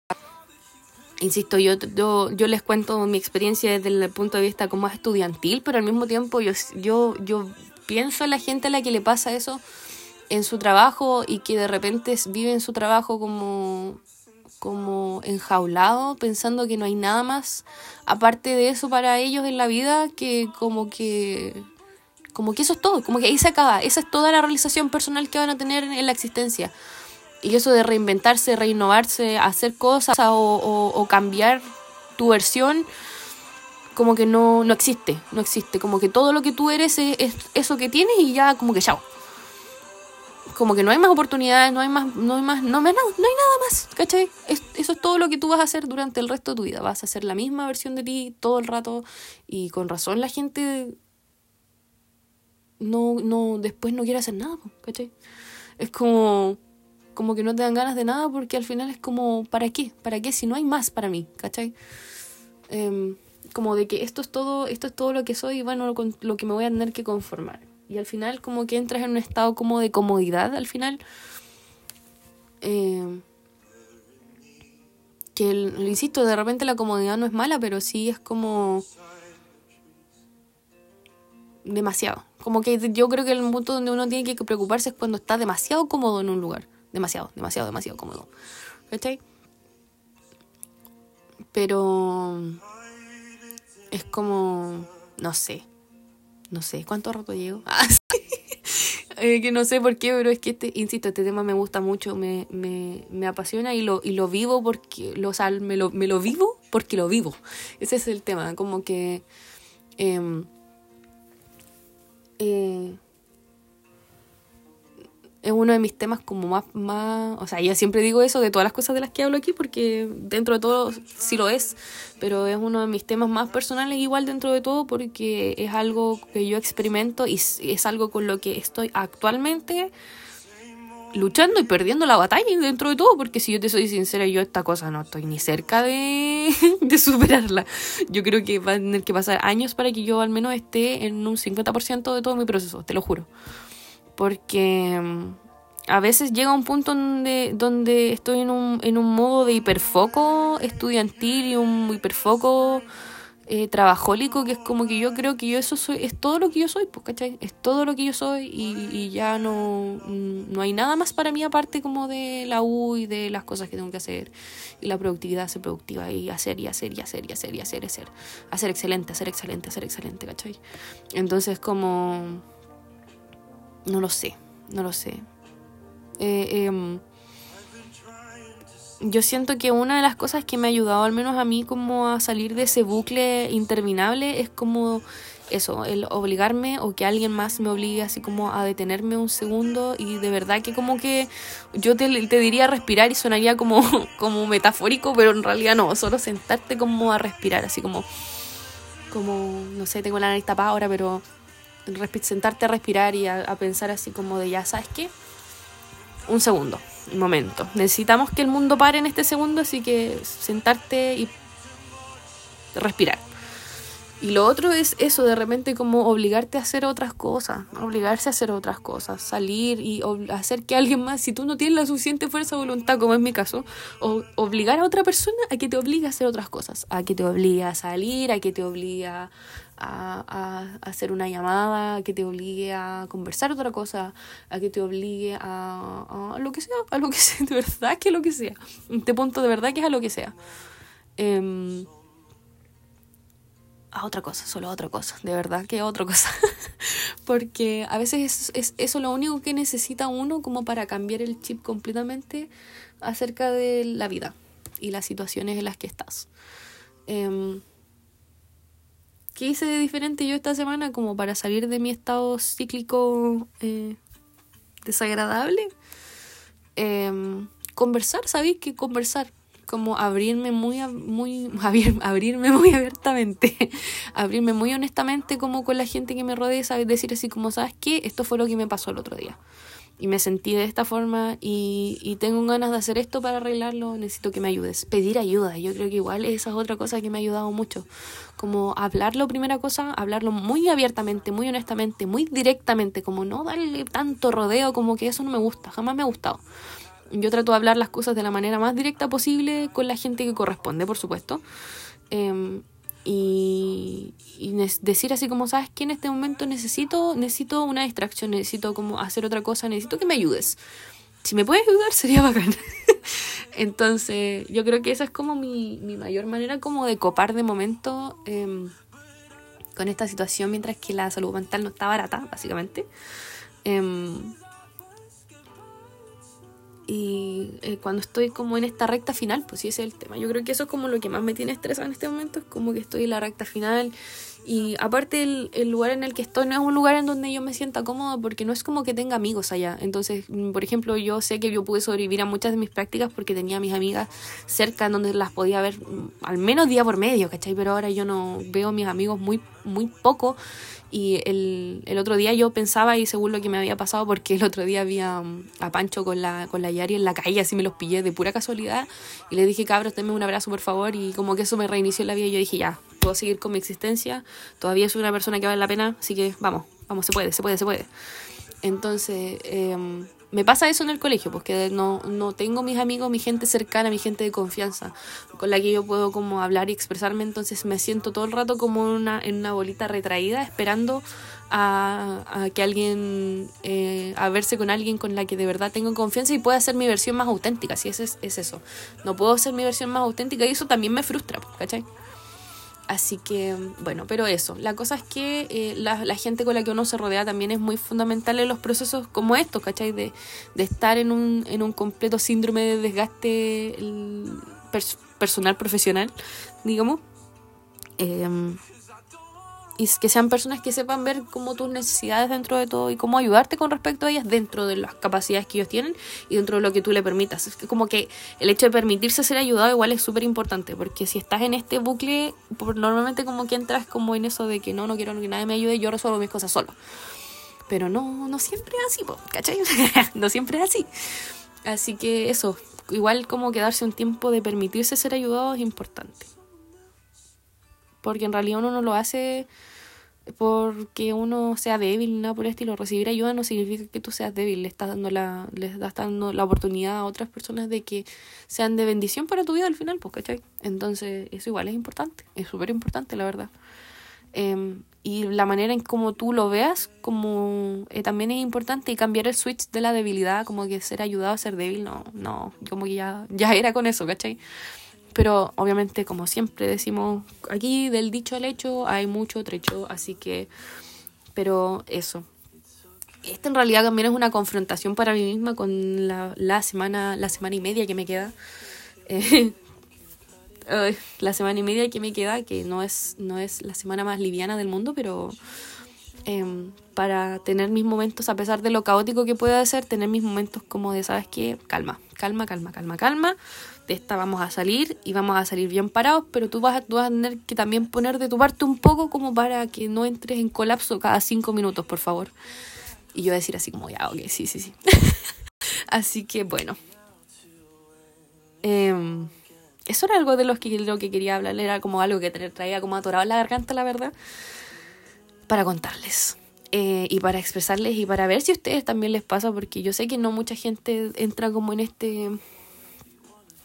insisto, yo, yo, yo les cuento mi experiencia desde el punto de vista como estudiantil, pero al mismo tiempo yo, yo, yo pienso en la gente a la que le pasa eso en su trabajo y que de repente vive en su trabajo como como enjaulado pensando que no hay nada más aparte de eso para ellos en la vida que como que como que eso es todo como que ahí se acaba. Esa es toda la realización personal que van a tener en la existencia. Y eso de reinventarse reinnovarse hacer cosas o, o cambiar tu versión como que no, no existe, no existe, como que todo lo que tú eres es, eso que tienes y ya como que chao. Como que no hay más oportunidades, no hay más, no hay más, no, no, no hay nada más, ¿cachai? eso es todo lo que tú vas a hacer durante el resto de tu vida. Vas a hacer la misma versión de ti todo el rato y con razón la gente no, no, después no quiere hacer nada, ¿cachai? Es como, como que no te dan ganas de nada porque al final es como, ¿para qué? ¿Para qué si no hay más para mí? ¿cachai? Eh, como de que esto es todo, esto es todo lo que soy y bueno, con lo que me voy a tener que conformar. Y al final como que entras en un estado como de comodidad al final. Eh, que, lo insisto, de repente la comodidad no es mala, pero sí es como demasiado. Como que yo creo que el punto donde uno tiene que preocuparse es cuando está demasiado cómodo en un lugar. Demasiado, demasiado, demasiado cómodo. ¿Cachai? Pero es como, no sé, no sé, ¿cuánto rato llego? Ah, eh, que no sé por qué, pero es que, este, insisto, este tema me gusta mucho, me, me, me apasiona y lo, y lo vivo porque, lo, o me, lo, me lo vivo porque lo vivo. Ese es el tema, como que... Em, eh, es uno de mis temas como más, más, o sea, yo siempre digo eso de todas las cosas de las que hablo aquí porque dentro de todo sí lo es, pero es uno de mis temas más personales igual dentro de todo porque es algo que yo experimento y es algo con lo que estoy actualmente luchando y perdiendo la batalla dentro de todo, porque si yo te soy sincera, yo esta cosa no estoy ni cerca de, superarla. Yo creo que va a tener que pasar años para que yo al menos esté en un 50% de todo mi proceso, te lo juro porque mm, a veces llega un punto donde, donde estoy en un, en un modo de hiperfoco estudiantil y un hiperfoco eh, trabajólico, que es como que yo creo que yo eso soy, es todo lo que yo soy, pues, ¿cachai? Es todo lo que yo soy y, ya no, no hay nada más para mí aparte como de la U y de las cosas que tengo que hacer y la productividad, ser productiva y hacer y hacer y hacer y hacer y hacer y hacer, hacer excelente, hacer excelente, hacer excelente, ¿cachai? Entonces como, no lo sé, no lo sé. Eh, em, yo siento que una de las cosas que me ha ayudado al menos a mí como a salir de ese bucle interminable es como eso, el obligarme o que alguien más me obligue así como a detenerme un segundo y de verdad que como que yo te, te diría respirar y sonaría como, como metafórico, pero en realidad no, solo sentarte como a respirar, así como, como, no sé, tengo la nariz tapada ahora, pero sentarte a respirar y a, pensar así como de ya, ¿sabes qué? Un segundo momento. Necesitamos que el mundo pare en este segundo, así que sentarte y respirar. Y lo otro es eso, de repente como obligarte a hacer otras cosas, obligarse a hacer otras cosas, salir y hacer que alguien más, si tú no tienes la suficiente fuerza de voluntad, como es mi caso, o obligar a otra persona a que te obligue a hacer otras cosas, a que te obligue a salir, a que te obligue a, hacer una llamada, a que te obligue a conversar otra cosa, a que te obligue a, lo que sea, a lo que sea, de verdad que lo que sea. Este punto de verdad que es a lo que sea. Eh, a otra cosa, solo a otra cosa, de verdad que a otra cosa. Porque a veces es, eso lo único que necesita uno como para cambiar el chip completamente acerca de la vida y las situaciones en las que estás. Eh, ¿Qué hice de diferente yo esta semana como para salir de mi estado cíclico eh, desagradable? Em, conversar, ¿sabéis que conversar? Como abrirme muy, muy, abrirme muy abiertamente, abrirme muy honestamente como con la gente que me rodea, decir así como, ¿sabes qué? Esto fue lo que me pasó el otro día. Y me sentí de esta forma y, y tengo ganas de hacer esto para arreglarlo, necesito que me ayudes. Pedir ayuda, yo creo que igual esa es otra cosa que me ha ayudado mucho. Como hablarlo, primera cosa, hablarlo muy abiertamente, muy honestamente, muy directamente, como no darle tanto rodeo, como que eso no me gusta, jamás me ha gustado. Yo trato de hablar las cosas de la manera más directa posible con la gente que corresponde, por supuesto. Em, y, decir así como, ¿sabes que En este momento necesito, necesito una distracción, necesito como hacer otra cosa, necesito que me ayudes. Si me puedes ayudar sería bacán. Entonces, yo creo que esa es como mi, mi mayor manera como de copar de momento em, con esta situación mientras que la salud mental no está barata, básicamente. Em, y eh, cuando estoy como en esta recta final, pues sí, ese es el tema. Yo creo que eso es como lo que más me tiene estresada en este momento, es como que estoy en la recta final. Y aparte el, el, lugar en el que estoy no es un lugar en donde yo me sienta cómodo porque no es como que tenga amigos allá. Entonces, mm, por ejemplo, yo sé que yo pude sobrevivir a muchas de mis prácticas porque tenía a mis amigas cerca en donde las podía ver mm, al menos día por medio, ¿cachai? Pero ahora yo no veo a mis amigos muy, muy poco y el, el, otro día yo pensaba, y según lo que me había pasado, porque el otro día había a Pancho con la, con la Yari en la calle, así me los pillé de pura casualidad, y le dije, cabros, denme un abrazo, por favor, y como que eso me reinició la vida, y yo dije, ya, puedo seguir con mi existencia, todavía soy una persona que vale la pena, así que vamos, vamos, se puede, se puede, se puede. Entonces, eh, me pasa eso en el colegio, porque no, no tengo mis amigos, mi gente cercana, mi gente de confianza, con la que yo puedo como hablar y expresarme, entonces me siento todo el rato como una, en una bolita retraída, esperando a, a que alguien, eh, a verse con alguien con la que de verdad tengo confianza y pueda ser mi versión más auténtica, si es, es eso. No puedo ser mi versión más auténtica y eso también me frustra, ¿cachai? Así que, bueno, pero eso. La cosa es que eh, la, la, gente con la que uno se rodea también es muy fundamental en los procesos como estos, ¿cachai? De, de estar en un, en un completo síndrome de desgaste personal, profesional, digamos. Eh, y que sean personas que sepan ver cómo tus necesidades dentro de todo y cómo ayudarte con respecto a ellas dentro de las capacidades que ellos tienen y dentro de lo que tú le permitas. Es que como que el hecho de permitirse ser ayudado igual es súper importante, porque si estás en este bucle, normalmente como que entras como en eso de que no, no quiero que nadie me ayude, yo resuelvo mis cosas solo. Pero no, no siempre es así, ¿cachai? no siempre es así. Así que eso, igual como quedarse un tiempo de permitirse ser ayudado es importante. Porque en realidad uno no lo hace porque uno sea débil, nada por el estilo. Recibir ayuda no significa que tú seas débil, le estás dando la, le estás dando la oportunidad a otras personas de que sean de bendición para tu vida al final, pues, ¿cachai? Entonces, eso igual es importante, es súper importante, la verdad. Em, y la manera en cómo tú lo veas como eh, también es importante y cambiar el switch de la debilidad como que ser ayudado a ser débil no no como que ya ya era con eso ¿cachai? Pero obviamente como siempre decimos aquí del dicho al hecho hay mucho trecho así que pero eso esta en realidad también es una confrontación para mí misma con la, la semana la semana y media que me queda eh, la semana y media que me queda, que no es, no es la semana más liviana del mundo, pero em, para tener mis momentos, a pesar de lo caótico que pueda ser, tener mis momentos como de, ¿sabes qué? Calma, calma, calma, calma, calma. Esta vamos a salir y vamos a salir bien parados, pero tú vas, a, tú vas a tener que también poner de tu parte un poco como para que no entres en colapso cada cinco minutos, por favor. Y yo decir así como, ya, ok, sí, sí, sí. así que bueno. Eh, eso era algo de los que, lo que quería hablar, era como algo que traía como atorado la garganta, la verdad, para contarles. Eh, y para expresarles y para ver si a ustedes también les pasa, porque yo sé que no mucha gente entra como en este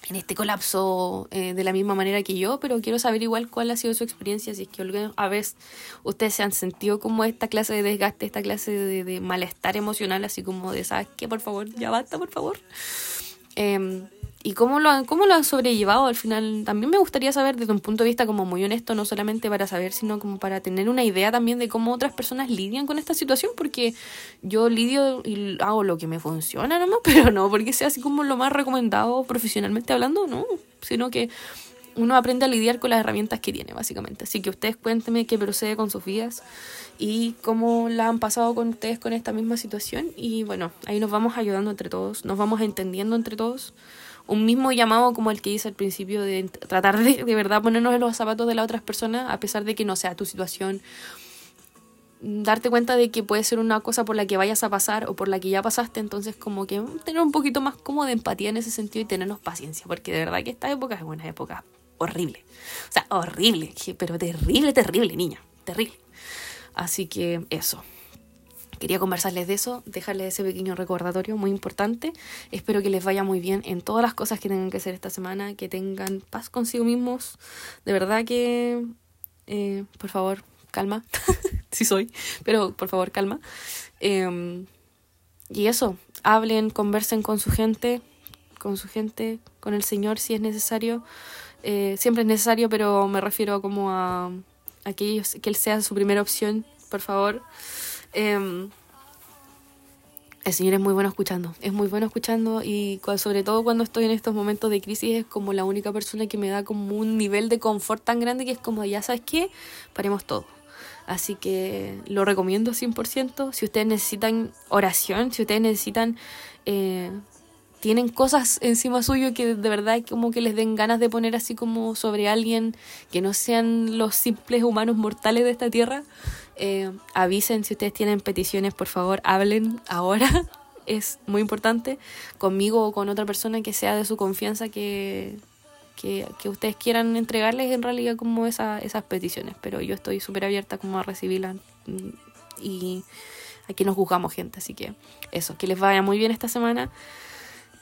en este colapso eh, de la misma manera que yo, pero quiero saber igual cuál ha sido su experiencia, si es que a veces ustedes se han sentido como esta clase de desgaste, esta clase de, de malestar emocional, así como de, ¿sabes qué? Por favor, ya basta, por favor. Eh, y cómo lo, han, cómo lo han sobrellevado al final. También me gustaría saber desde un punto de vista como muy honesto, no solamente para saber, sino como para tener una idea también de cómo otras personas lidian con esta situación, porque yo lidio y hago lo que me funciona nomás, pero no porque sea así como lo más recomendado profesionalmente hablando, no, sino que uno aprende a lidiar con las herramientas que tiene, básicamente. Así que ustedes cuéntenme qué procede con sus vidas y cómo la han pasado con ustedes con esta misma situación. Y bueno, ahí nos vamos ayudando entre todos, nos vamos entendiendo entre todos un mismo llamado como el que hice al principio de tratar de de verdad ponernos en los zapatos de las otras personas a pesar de que no sea tu situación darte cuenta de que puede ser una cosa por la que vayas a pasar o por la que ya pasaste, entonces como que tener un poquito más como de empatía en ese sentido y tenernos paciencia, porque de verdad que esta época es buena época, horrible, o sea, horrible, pero terrible, terrible, niña, terrible. Así que eso. Quería conversarles de eso, dejarles ese pequeño recordatorio muy importante. Espero que les vaya muy bien en todas las cosas que tengan que hacer esta semana, que tengan paz consigo mismos. De verdad que, eh, por favor, calma. sí soy, pero por favor, calma. Em, y eso, hablen, conversen con su gente, con su gente, con el Señor si es necesario. Eh, siempre es necesario, pero me refiero como a, a que, ellos, que Él sea su primera opción, por favor. Em, el Señor es muy bueno escuchando, es muy bueno escuchando y sobre todo cuando estoy en estos momentos de crisis es como la única persona que me da como un nivel de confort tan grande que es como, ya sabes qué, paremos todo. Así que lo recomiendo 100%. Si ustedes necesitan oración, si ustedes necesitan eh, tienen cosas encima suyo que de verdad como que les den ganas de poner así como sobre alguien que no sean los simples humanos mortales de esta tierra, eh, avisen si ustedes tienen peticiones, por favor, hablen ahora. Es muy importante conmigo o con otra persona que sea de su confianza que, que, ustedes quieran entregarles en realidad como esa, esas peticiones. Pero yo estoy súper abierta como a recibirlas y aquí nos juzgamos gente. Así que eso, que les vaya muy bien esta semana.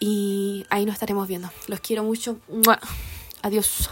Y ahí nos estaremos viendo. Los quiero mucho. Adiós.